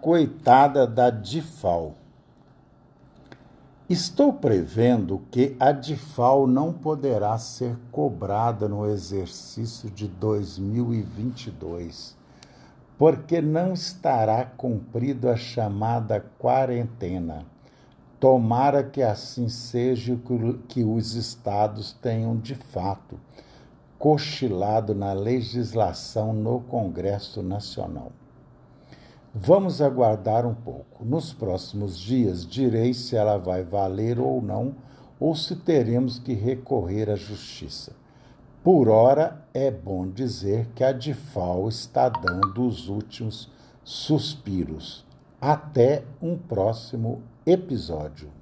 coitada da DIFAL. Estou prevendo que a DIFAL não poderá ser cobrada no exercício de 2022, porque não estará cumprido a chamada quarentena. Tomara que assim seja que os estados tenham de fato cochilado na legislação no Congresso Nacional. Vamos aguardar um pouco. Nos próximos dias direi se ela vai valer ou não, ou se teremos que recorrer à justiça. Por ora, é bom dizer que a DIFAL está dando os últimos suspiros. Até um próximo episódio.